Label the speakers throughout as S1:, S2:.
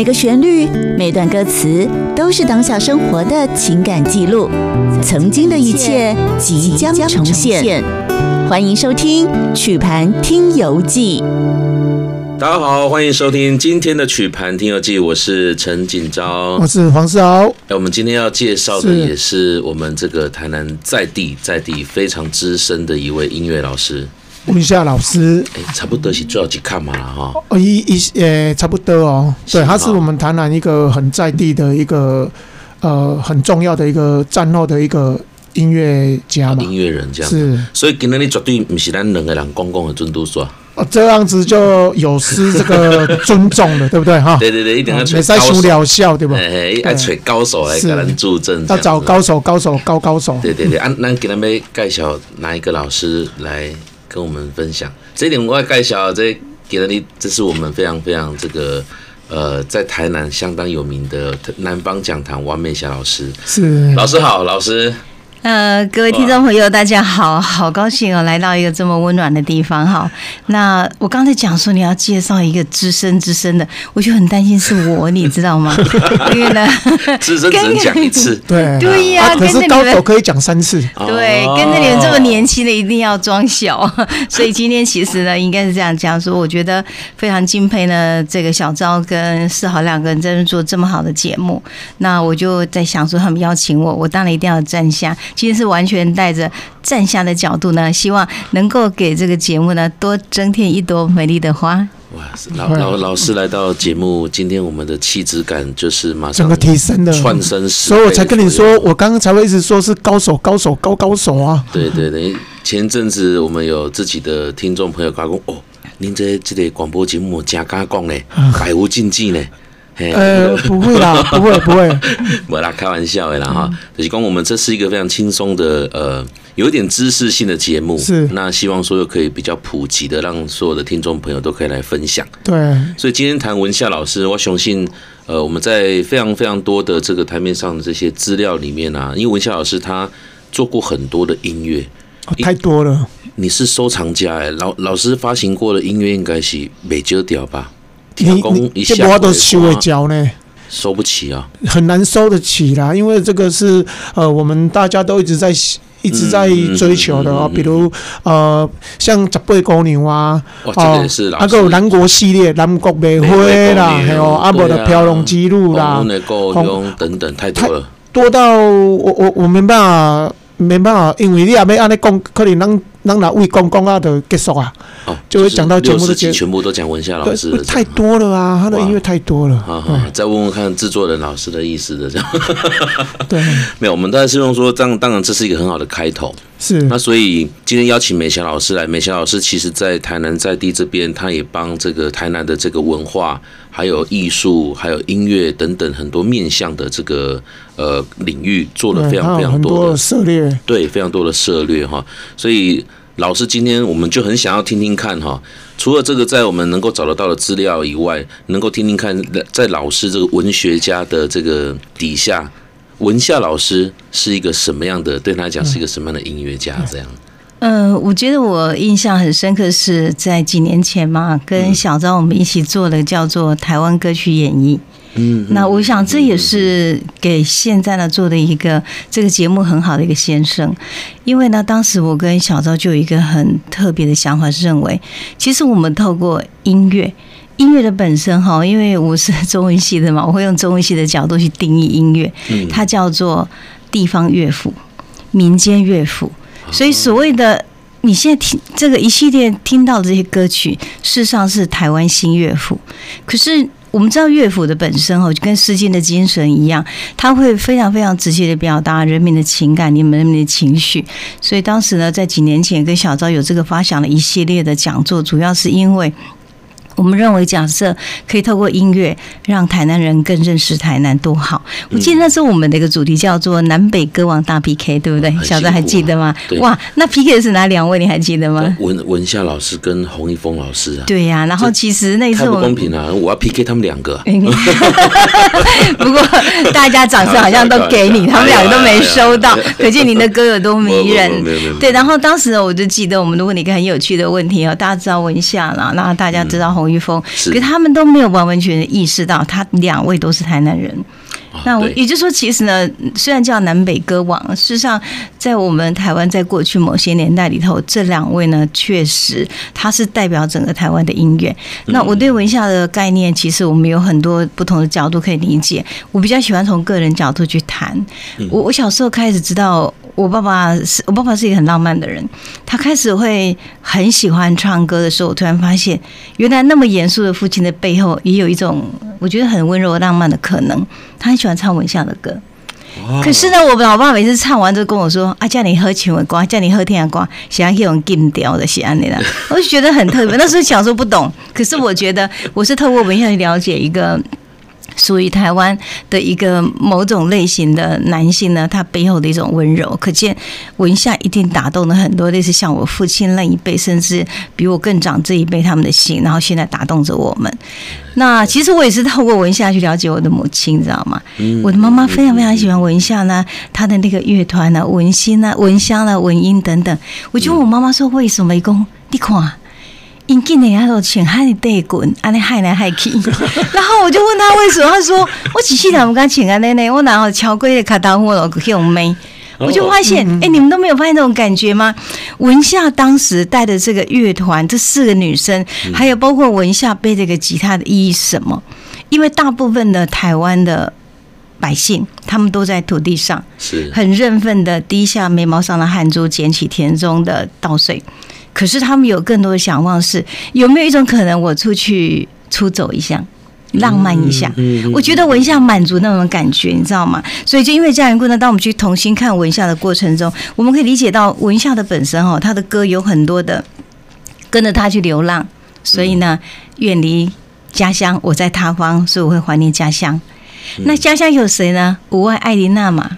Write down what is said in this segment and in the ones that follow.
S1: 每个旋律、每段歌词都是当下生活的情感记录，曾经的一切即将重现。欢迎收听《曲盘听游记》。
S2: 大家好，欢迎收听今天的《曲盘听游记》，我是陈锦昭，
S3: 我是黄世豪。
S2: 我们今天要介绍的也是我们这个台南在地在地非常资深的一位音乐老师。
S3: 文夏老师，
S2: 哎，差不多是最后去看嘛哈。
S3: 哦，一一呃，差不多哦。对，他是我们台南一个很在地的一个呃很重要的一个战后的一个音乐家嘛，
S2: 音乐人这样
S3: 是。所
S2: 以今天你绝对不是咱两个人公共的尊都说。
S3: 哦，这样子就有失这个尊重了，对不对哈？
S2: 对对对，一定要
S3: 没在说疗效，对吧？
S2: 哎，要找高手来给咱助阵，
S3: 要找高手，高手，高高手。
S2: 对对对，啊，那给他们介绍哪一个老师来？跟我们分享这一点，我要介绍这给了你，这是我们非常非常这个呃，在台南相当有名的南方讲坛王美霞老师。
S3: 是
S2: 老师好，老师。
S4: 呃，各位听众朋友，大家好，好高兴哦，来到一个这么温暖的地方哈。那我刚才讲说你要介绍一个资深资深的，我就很担心是我，你知道吗？因为呢，
S2: 资深只能讲一次，
S3: 对
S4: 对呀，
S3: 可是高手可以讲三次，
S4: 对，跟着你们这么年轻的一定要装小，所以今天其实呢，应该是这样讲说，我觉得非常敬佩呢，这个小昭跟世豪两个人在这做这么好的节目，那我就在想说，他们邀请我，我当然一定要站下。今天是完全带着站下的角度呢，希望能够给这个节目呢多增添一朵美丽的花。
S2: 哇，老老老师来到节目，今天我们的气质感就是马上
S3: 整个提升的
S2: 窜升，
S3: 所以我才跟你说，我刚刚才会一直说是高手，高手，高高手啊。
S2: 对对对，前阵子我们有自己的听众朋友讲哦，您这这个广播节目加加讲嘞，百无禁忌呢。
S3: 呃，不会啦，不会，不会，
S2: 不啦，开玩笑的啦哈。就是讲我们这是一个非常轻松的，呃，有一点知识性的节目。
S3: 是。
S2: 那希望说又可以比较普及的，让所有的听众朋友都可以来分享。
S3: 对。
S2: 所以今天谈文夏老师，我相信，呃，我们在非常非常多的这个台面上的这些资料里面啊，因为文夏老师他做过很多的音乐，
S3: 哦，太多了。
S2: 你是收藏家哎，老老师发行过的音乐应该是美酒屌吧？
S3: 你你这我都收会交呢，
S2: 收不起啊，
S3: 很难收得起啦，因为这个是呃，我们大家都一直在一直在追求的哦，比如呃，像十八姑娘啊，
S2: 哦，那
S3: 个南国系列，南国玫瑰啦，还有阿伯的飘龙记录啦，
S2: 红等等，太多了，
S3: 多到我我我没办法没办法，因为你也没按那讲，可能能。让哪位公公啊的结束啊？
S2: 哦，
S3: 就会讲到节目的
S2: 结，全部都讲文夏老师的，
S3: 太多了啊！他的音乐太多了。
S2: 好好，再问问看制作人老师的意思的这样。
S3: 对，
S2: 没有，我们大概是用说，这样当然这是一个很好的开头。
S3: 是。
S2: 那所以今天邀请美霞老师来，美霞老师其实在台南在地这边，他也帮这个台南的这个文化、还有艺术、还有音乐等等很多面向的这个呃领域做了非常非常多的
S3: 涉猎。
S2: 对，非常多的涉猎哈，所以。老师，今天我们就很想要听听看哈，除了这个在我们能够找得到的资料以外，能够听听看在老师这个文学家的这个底下，文夏老师是一个什么样的？对他来讲是一个什么样的音乐家？这样。
S4: 嗯、呃，我觉得我印象很深刻是在几年前嘛，跟小张我们一起做的叫做台湾歌曲演绎。
S2: 嗯，
S4: 那我想这也是给现在呢做的一个这个节目很好的一个先生，因为呢，当时我跟小昭就有一个很特别的想法，是认为其实我们透过音乐，音乐的本身哈，因为我是中文系的嘛，我会用中文系的角度去定义音乐，它叫做地方乐府、民间乐府，所以所谓的你现在听这个一系列听到的这些歌曲，事实上是台湾新乐府，可是。我们知道乐府的本身哦，就跟诗经的精神一样，它会非常非常直接的表达人民的情感，你们人民的情绪。所以当时呢，在几年前跟小昭有这个发想的一系列的讲座，主要是因为。我们认为，假设可以透过音乐让台南人更认识台南，多好！我记得那时候我们的一个主题叫做“南北歌王大 PK”，对不对？小昭还记得吗？哇，那 PK 的是哪两位？你还记得吗？
S2: 文文夏老师跟洪一峰老师啊。
S4: 对呀、啊，然后其实那次我
S2: 太不公平啊，我要 PK 他们两个。
S4: 不过大家掌声好像都给你，他们两个都没收到，可见您的歌有多迷人。对，然后当时我就记得，我们如果你一个很有趣的问题哦，大家知道文夏啦，那大家知道洪。一峰，可是他们都没有完完全全意识到，他两位都是台南人。那我也就是说，其实呢，虽然叫南北歌王，事实上，在我们台湾在过去某些年代里头，这两位呢，确实他是代表整个台湾的音乐。那我对文夏的概念，其实我们有很多不同的角度可以理解。我比较喜欢从个人角度去谈。我我小时候开始知道。我爸爸是我爸爸是一个很浪漫的人，他开始会很喜欢唱歌的时候，我突然发现，原来那么严肃的父亲的背后，也有一种我觉得很温柔浪漫的可能。他很喜欢唱文夏的歌，可是呢，我老爸每次唱完就跟我说：“啊，叫你喝情歌歌，叫你喝天歌，想要用金调的写安的。” 我就觉得很特别。那时候小时候不懂，可是我觉得我是透过文夏去了解一个。属于台湾的一个某种类型的男性呢，他背后的一种温柔，可见文夏一定打动了很多类似像我父亲那一辈，甚至比我更长这一辈他们的心，然后现在打动着我们。那其实我也是透过文夏去了解我的母亲，你知道吗？我的妈妈非常非常喜欢文夏呢，她的那个乐团呢，文心呢，文香呢，文音等等。我就问我妈妈说，为什么？一共你看。因今年还请喊你带滚，安尼喊来喊去，然后我就问他为什么，他说我只是他们刚请安奶奶，我然后敲过的卡达呼了用妹，我就发现，哎、欸，你们都没有发现这种感觉吗？文夏当时带的这个乐团，这四个女生，还有包括文夏背这个吉他的意义是什么？因为大部分的台湾的百姓，他们都在土地上，是很认份的低下眉毛上的汗珠，捡起田中的稻穗。可是他们有更多的想望是有没有一种可能，我出去出走一下，浪漫一下。我觉得文夏满足那种感觉，你知道吗？所以就因为这样缘故呢，当我们去重新看文夏的过程中，我们可以理解到文夏的本身哦，他的歌有很多的跟着他去流浪，所以呢，远离家乡，我在他方，所以我会怀念家乡。那家乡有谁呢？无外艾琳娜嘛，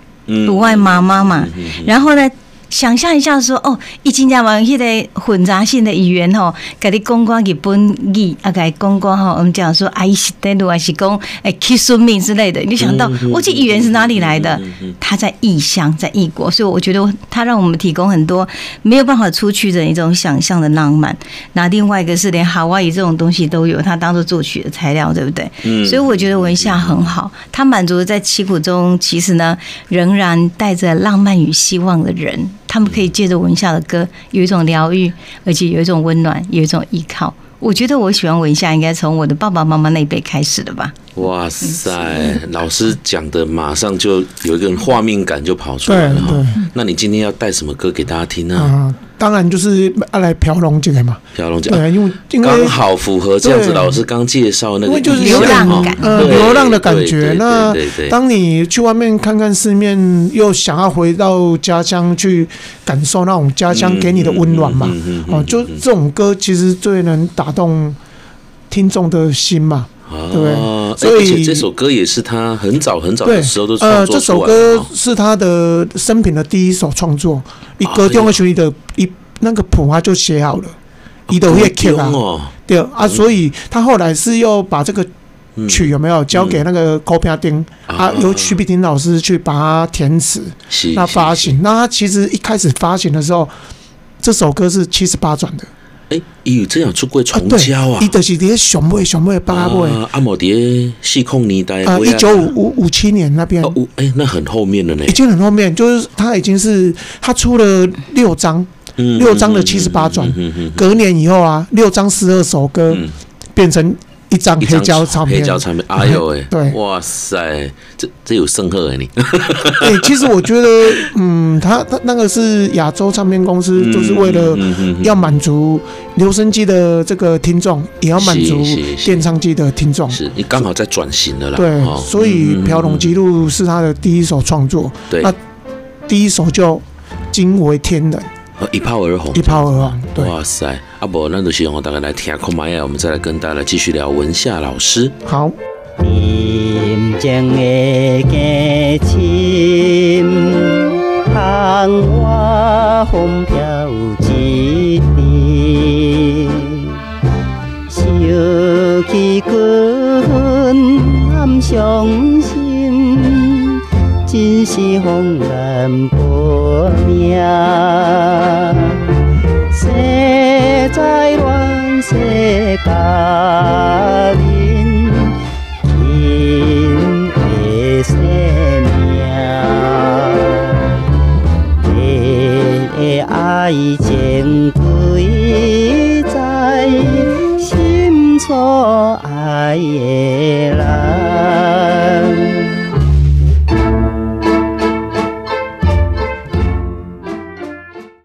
S4: 无外妈妈嘛，然后呢？想象一下，说哦，已经讲完迄个混杂性的语言吼，给你讲讲日本语，啊，给讲讲哈，我们讲说爱是登陆还是讲诶 kiss me 之类的，你就想到，我这语言是哪里来的？他在异乡，在异国，所以我觉得他让我们提供很多没有办法出去的一种想象的浪漫。那另外一个是连夏威夷这种东西都有，他当做作曲的材料，对不对？所以我觉得文夏很好，他满足了在凄苦中，其实呢，仍然带着浪漫与希望的人。他们可以借着文夏的歌，有一种疗愈，而且有一种温暖，有一种依靠。我觉得我喜欢文夏，应该从我的爸爸妈妈那一辈开始的吧。
S2: 哇塞，老师讲的马上就有一个画面感就跑出来了哈。那你今天要带什么歌给大家听呢？
S3: 啊，当然就是要来飘龙这个嘛。
S2: 飘龙这
S3: 个，对，因为
S2: 刚好符合这样子。老师刚介绍那个
S3: 就是
S4: 流浪感，
S3: 呃，流浪的感觉。那当你去外面看看世面，又想要回到家乡去感受那种家乡给你的温暖嘛。哦，就这种歌其实最能打动听众的心嘛。对，所以
S2: 这首歌也是他很早很早的时候都创作
S3: 呃，这首歌是他的生平的第一首创作，一歌中的曲的一那个谱他就写好了，一都会 Q 啊，对啊，所以他后来是又把这个曲有没有交给那个高平丁啊，由曲碧婷老师去把它填词，那发行，那他其实一开始发行的时候，这首歌是七十八转的。
S2: 哎，伊有这样出过重胶啊？
S3: 伊就是伫上尾上尾八尾。
S2: 阿莫迪细控年代
S3: 啊，一九五五七年那边。
S2: 哦，哎，那很后面了呢。
S3: 已经很后面，就是他已经是他出了六张，六张的七十八转。隔年以后啊，六张十二首歌变成。一张黑胶唱片，
S2: 黑胶唱片，哎呦喂，
S3: 对，
S2: 哇塞，这这有深厚哎你。
S3: 哎，其实我觉得，嗯，他他那个是亚洲唱片公司，就是为了要满足留声机的这个听众，也要满足电唱机的听众。
S2: 是你刚好在转型的啦。
S3: 对，所以《飘龙记录》是他的第一首创作。
S2: 对，
S3: 那第一首就惊为天人。
S2: 一炮而红，
S3: 一炮而红。对，
S2: 哇塞，阿伯，那就希望大家来听看嘛呀，我们再来跟大家继续聊文夏老师。
S3: 好。
S5: 林间的歌声，窗外风飘一地，想起君暗伤心，真是红颜薄命。世在乱世家